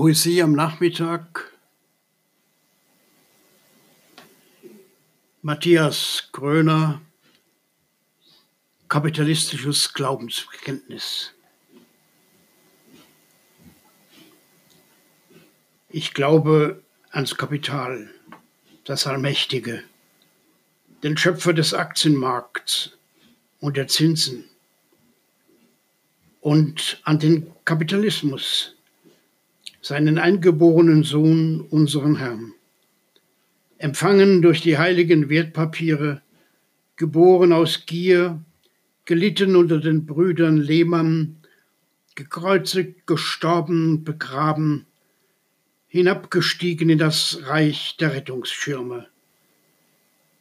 Poesie am Nachmittag. Matthias Gröner, kapitalistisches Glaubensbekenntnis. Ich glaube ans Kapital, das Allmächtige, den Schöpfer des Aktienmarkts und der Zinsen und an den Kapitalismus, seinen eingeborenen Sohn, unseren Herrn. Empfangen durch die heiligen Wertpapiere, geboren aus Gier, gelitten unter den Brüdern Lehmann, gekreuzigt, gestorben, begraben, hinabgestiegen in das Reich der Rettungsschirme.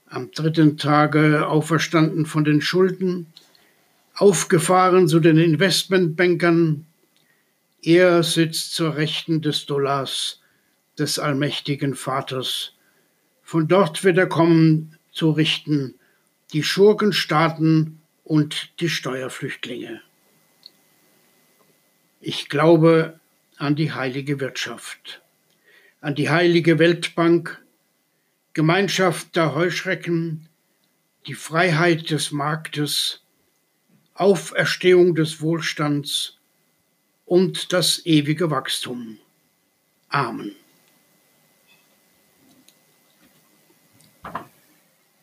Am dritten Tage auferstanden von den Schulden, aufgefahren zu den Investmentbankern, er sitzt zur Rechten des Dollars, des allmächtigen Vaters. Von dort wird er kommen, zu richten die Schurkenstaaten und die Steuerflüchtlinge. Ich glaube an die heilige Wirtschaft, an die heilige Weltbank, Gemeinschaft der Heuschrecken, die Freiheit des Marktes, Auferstehung des Wohlstands und das ewige Wachstum. Amen.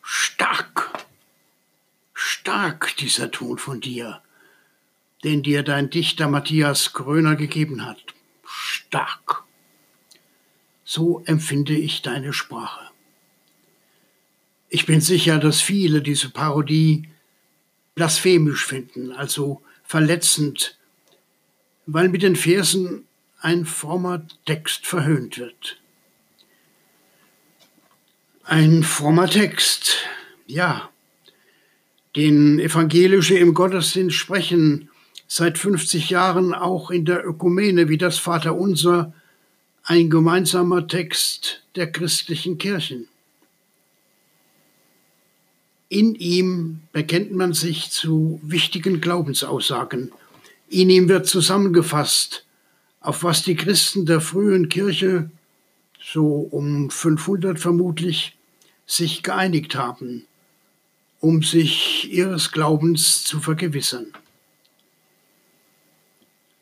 Stark, stark dieser Ton von dir, den dir dein Dichter Matthias Gröner gegeben hat. Stark. So empfinde ich deine Sprache. Ich bin sicher, dass viele diese Parodie blasphemisch finden, also verletzend weil mit den Versen ein frommer Text verhöhnt wird. Ein frommer Text, ja, den Evangelische im Gottesdienst sprechen, seit 50 Jahren auch in der Ökumene wie das Vaterunser, ein gemeinsamer Text der christlichen Kirchen. In ihm bekennt man sich zu wichtigen Glaubensaussagen in ihm wird zusammengefasst, auf was die Christen der frühen Kirche, so um 500 vermutlich, sich geeinigt haben, um sich ihres Glaubens zu vergewissern.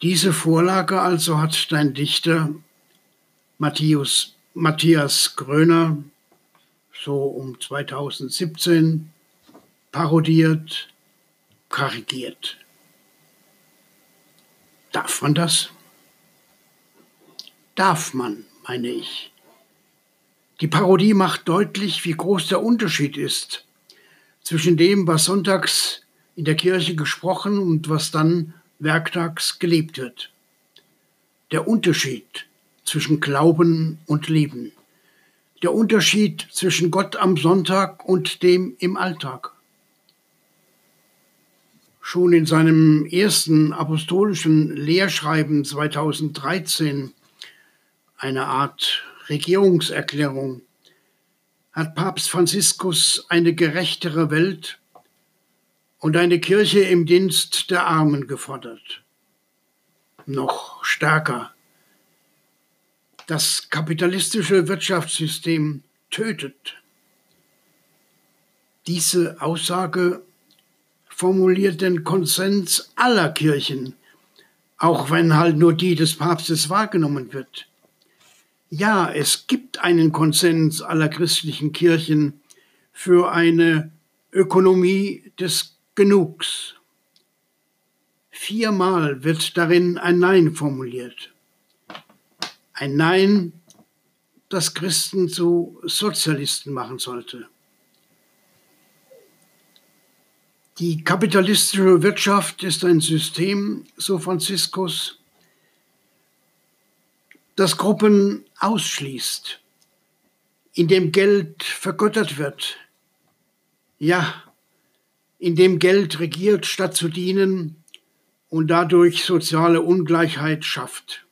Diese Vorlage also hat dein Dichter Matthias, Matthias Gröner so um 2017 parodiert, karikiert. Darf man das? Darf man, meine ich. Die Parodie macht deutlich, wie groß der Unterschied ist zwischen dem, was sonntags in der Kirche gesprochen und was dann werktags gelebt wird. Der Unterschied zwischen Glauben und Leben. Der Unterschied zwischen Gott am Sonntag und dem im Alltag. Schon in seinem ersten apostolischen Lehrschreiben 2013, eine Art Regierungserklärung, hat Papst Franziskus eine gerechtere Welt und eine Kirche im Dienst der Armen gefordert. Noch stärker. Das kapitalistische Wirtschaftssystem tötet. Diese Aussage formuliert den Konsens aller Kirchen, auch wenn halt nur die des Papstes wahrgenommen wird. Ja, es gibt einen Konsens aller christlichen Kirchen für eine Ökonomie des Genugs. Viermal wird darin ein Nein formuliert. Ein Nein, das Christen zu Sozialisten machen sollte. Die kapitalistische Wirtschaft ist ein System, so Franziskus, das Gruppen ausschließt, in dem Geld vergöttert wird, ja, in dem Geld regiert, statt zu dienen und dadurch soziale Ungleichheit schafft.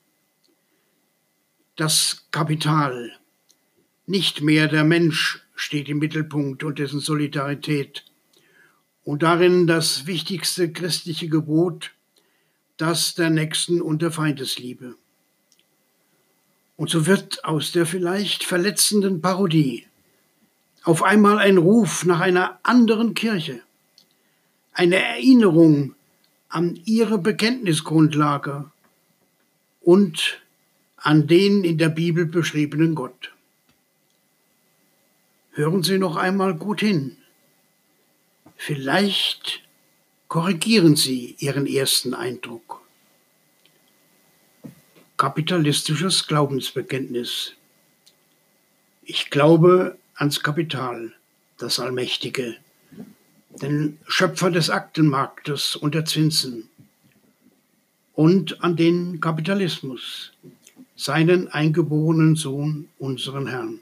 Das Kapital, nicht mehr der Mensch steht im Mittelpunkt und dessen Solidarität und darin das wichtigste christliche Gebot, das der Nächsten und der Feindesliebe. Und so wird aus der vielleicht verletzenden Parodie auf einmal ein Ruf nach einer anderen Kirche, eine Erinnerung an ihre Bekenntnisgrundlage und an den in der Bibel beschriebenen Gott. Hören Sie noch einmal gut hin. Vielleicht korrigieren Sie Ihren ersten Eindruck. Kapitalistisches Glaubensbekenntnis. Ich glaube ans Kapital, das Allmächtige, den Schöpfer des Aktenmarktes und der Zinsen und an den Kapitalismus, seinen eingeborenen Sohn, unseren Herrn.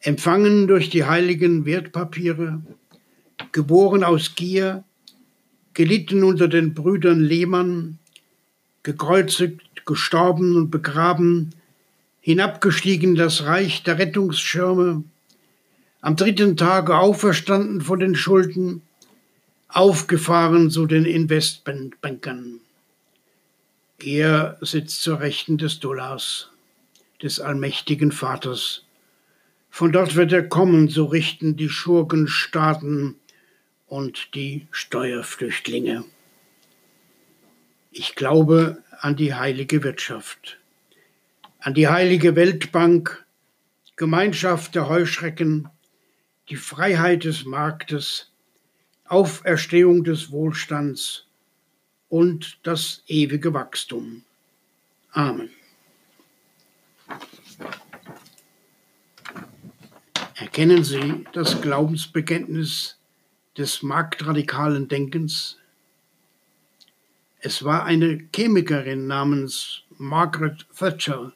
Empfangen durch die heiligen Wertpapiere, geboren aus Gier, gelitten unter den Brüdern Lehmann, gekreuzigt, gestorben und begraben, hinabgestiegen das Reich der Rettungsschirme, am dritten Tage auferstanden von den Schulden, aufgefahren zu den Investmentbankern. Er sitzt zur Rechten des Dollars, des allmächtigen Vaters. Von dort wird er kommen, so richten die Schurkenstaaten und die Steuerflüchtlinge. Ich glaube an die heilige Wirtschaft, an die heilige Weltbank, Gemeinschaft der Heuschrecken, die Freiheit des Marktes, Auferstehung des Wohlstands und das ewige Wachstum. Amen. Erkennen Sie das Glaubensbekenntnis des marktradikalen Denkens? Es war eine Chemikerin namens Margaret Thatcher,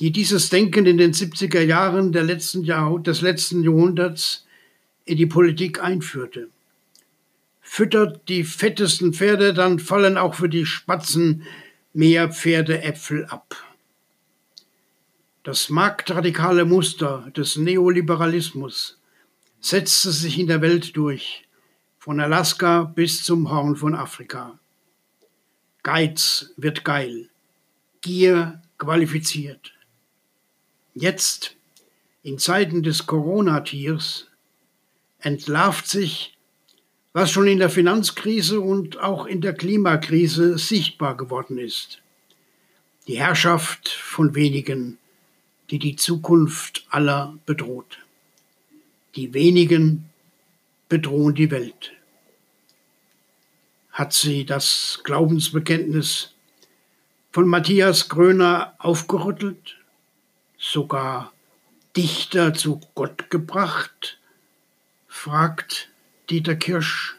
die dieses Denken in den 70er Jahren letzten des letzten Jahrhunderts in die Politik einführte füttert die fettesten Pferde, dann fallen auch für die Spatzen mehr Pferdeäpfel ab. Das marktradikale Muster des Neoliberalismus setzte sich in der Welt durch, von Alaska bis zum Horn von Afrika. Geiz wird geil, Gier qualifiziert. Jetzt, in Zeiten des Corona-Tiers, entlarvt sich was schon in der Finanzkrise und auch in der Klimakrise sichtbar geworden ist. Die Herrschaft von wenigen, die die Zukunft aller bedroht. Die wenigen bedrohen die Welt. Hat sie das Glaubensbekenntnis von Matthias Gröner aufgerüttelt, sogar Dichter zu Gott gebracht? fragt Dieter Kirsch.